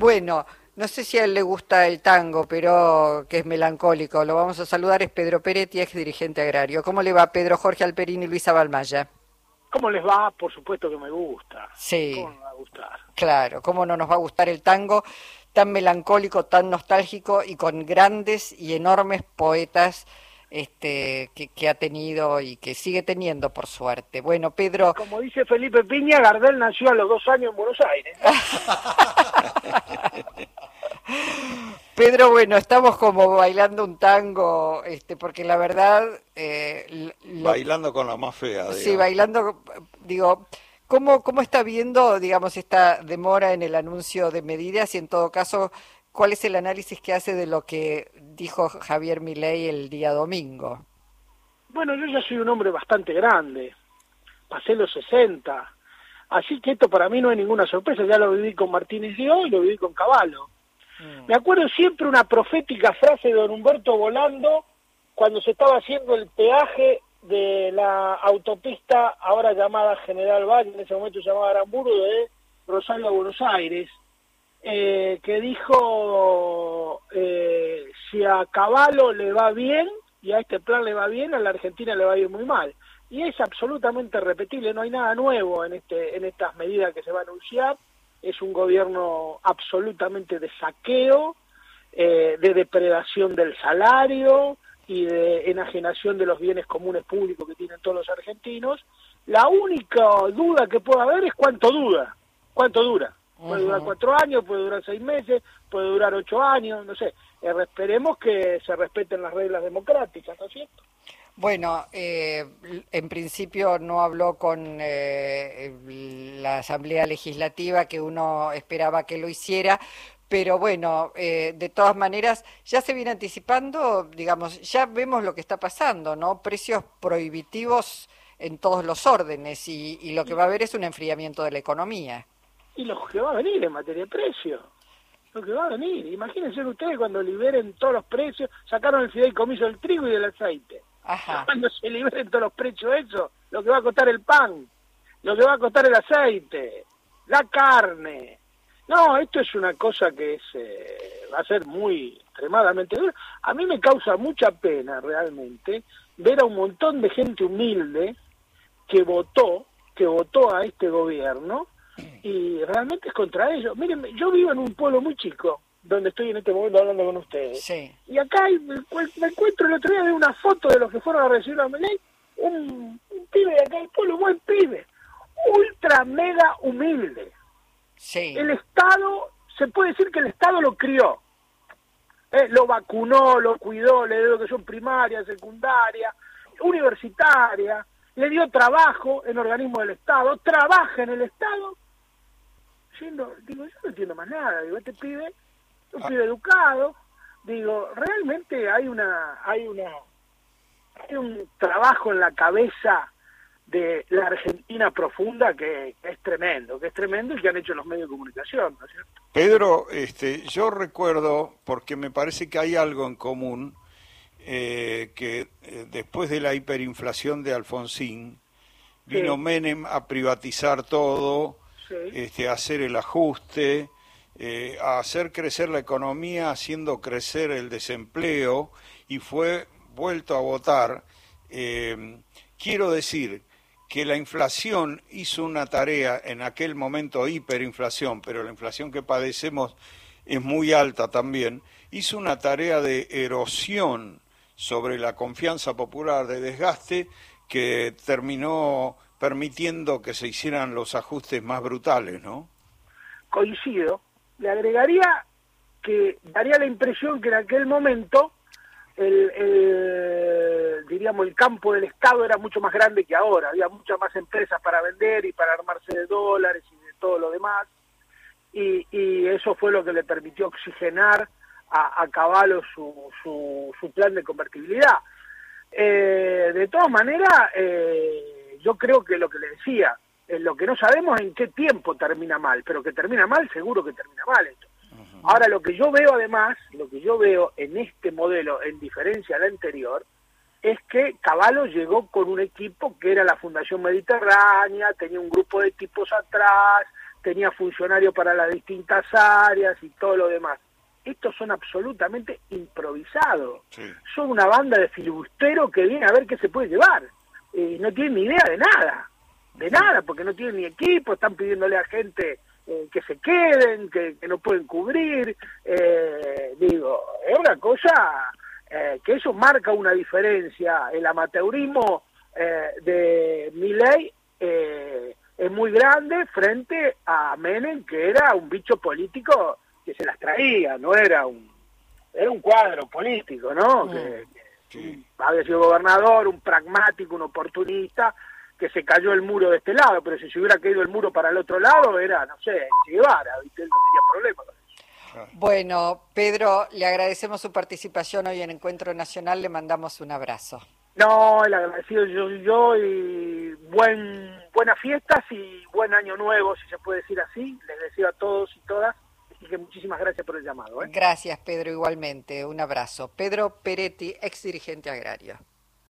Bueno, no sé si a él le gusta el tango, pero que es melancólico. Lo vamos a saludar, es Pedro Peretti, ex dirigente agrario. ¿Cómo le va Pedro, Jorge Alperín y Luisa Balmaya? ¿Cómo les va? Por supuesto que me gusta. Sí. ¿Cómo me va a gustar? Claro, ¿cómo no nos va a gustar el tango tan melancólico, tan nostálgico y con grandes y enormes poetas este, que, que, ha tenido y que sigue teniendo, por suerte. Bueno, Pedro... Como dice Felipe Piña, Gardel nació a los dos años en Buenos Aires. Pedro, bueno, estamos como bailando un tango, este, porque la verdad... Eh, lo... Bailando con la más fea. Digamos. Sí, bailando, digo... ¿Cómo, ¿Cómo está viendo, digamos, esta demora en el anuncio de medidas y en todo caso, cuál es el análisis que hace de lo que dijo Javier Milei el día domingo? Bueno, yo ya soy un hombre bastante grande, pasé los 60, así que esto para mí no es ninguna sorpresa, ya lo viví con Martínez Dio y lo viví con Caballo. Mm. Me acuerdo siempre una profética frase de don Humberto Volando cuando se estaba haciendo el peaje de la autopista ahora llamada General Valle, en ese momento llamada Aramburu, de Rosario a Buenos Aires, eh, que dijo, eh, si a Caballo le va bien y a este plan le va bien, a la Argentina le va a ir muy mal. Y es absolutamente repetible, no hay nada nuevo en, este, en estas medidas que se va a anunciar, es un gobierno absolutamente de saqueo, eh, de depredación del salario, y de enajenación de los bienes comunes públicos que tienen todos los argentinos. La única duda que puede haber es cuánto dura, cuánto dura. Puede durar cuatro años, puede durar seis meses, puede durar ocho años, no sé. Eh, esperemos que se respeten las reglas democráticas, ¿no es cierto? Bueno, eh, en principio no habló con eh, la Asamblea Legislativa, que uno esperaba que lo hiciera, pero bueno, eh, de todas maneras, ya se viene anticipando, digamos, ya vemos lo que está pasando, ¿no? Precios prohibitivos en todos los órdenes y, y lo que va a haber es un enfriamiento de la economía. Y lo que va a venir en materia de precios, lo que va a venir. Imagínense ustedes cuando liberen todos los precios, sacaron el fideicomiso del trigo y del aceite. Ajá. Cuando se liberen todos los precios eso, lo que va a costar el pan, lo que va a costar el aceite, la carne, no, esto es una cosa que es, eh, va a ser muy extremadamente dura. A mí me causa mucha pena realmente ver a un montón de gente humilde que votó, que votó a este gobierno y realmente es contra ellos. Miren, yo vivo en un pueblo muy chico, donde estoy en este momento hablando con ustedes. Sí. Y acá hay, me, encuentro el otro día de una foto de los que fueron a recibir a Meley, un, un pibe de acá del pueblo, un buen pibe, ultra mega humilde el Estado, se puede decir que el Estado lo crió. Eh, lo vacunó, lo cuidó, le dio educación primaria, secundaria, universitaria, le dio trabajo en organismos del Estado, trabaja en el Estado. Digo, yo no entiendo más nada, digo, este pibe, un ah. pibe educado, digo, realmente hay una, hay una, hay un trabajo en la cabeza de la Argentina profunda que, es tremendo, que es tremendo y que han hecho los medios de comunicación, ¿no es cierto? Pedro, este, yo recuerdo, porque me parece que hay algo en común, eh, que eh, después de la hiperinflación de Alfonsín, vino Menem a privatizar todo, este, hacer el ajuste, eh, hacer crecer la economía, haciendo crecer el desempleo, y fue vuelto a votar. quiero decir que la inflación hizo una tarea en aquel momento hiperinflación, pero la inflación que padecemos es muy alta también, hizo una tarea de erosión sobre la confianza popular, de desgaste, que terminó permitiendo que se hicieran los ajustes más brutales, ¿no? Coincido. Le agregaría que daría la impresión que en aquel momento el, diríamos, el campo del Estado era mucho más grande que ahora, había muchas más empresas para vender y para armarse de dólares y de todo lo demás, y, y eso fue lo que le permitió oxigenar a, a Caballo su, su, su, plan de convertibilidad. Eh, de todas maneras, eh, yo creo que lo que le decía, lo que no sabemos en qué tiempo termina mal, pero que termina mal, seguro que termina mal esto. Ahora, lo que yo veo además, lo que yo veo en este modelo, en diferencia al anterior, es que Caballo llegó con un equipo que era la Fundación Mediterránea, tenía un grupo de tipos atrás, tenía funcionarios para las distintas áreas y todo lo demás. Estos son absolutamente improvisados. Son una banda de filibusteros que viene a ver qué se puede llevar. Y no tienen ni idea de nada. De nada, porque no tienen ni equipo, están pidiéndole a gente eh, que se queden, que, no pueden cubrir. Eh, digo, es una cosa eh, que eso marca una diferencia. El amateurismo de Miley es muy grande frente a Menem, que era un bicho político que se las traía, no era un era un cuadro político, ¿no? Mm. Que, había sido gobernador, un pragmático, un oportunista, que se cayó el muro de este lado, pero si se hubiera caído el muro para el otro lado, era, no sé, en Guevara, ¿viste? Él no tenía problema con eso. Bueno, Pedro, le agradecemos su participación hoy en Encuentro Nacional, le mandamos un abrazo. No, el agradecido yo, yo y buen, buenas fiestas y buen año nuevo, si se puede decir así. Les deseo a todos y todas muchísimas gracias por el llamado. ¿eh? Gracias, Pedro, igualmente. Un abrazo. Pedro Peretti, ex dirigente agrario.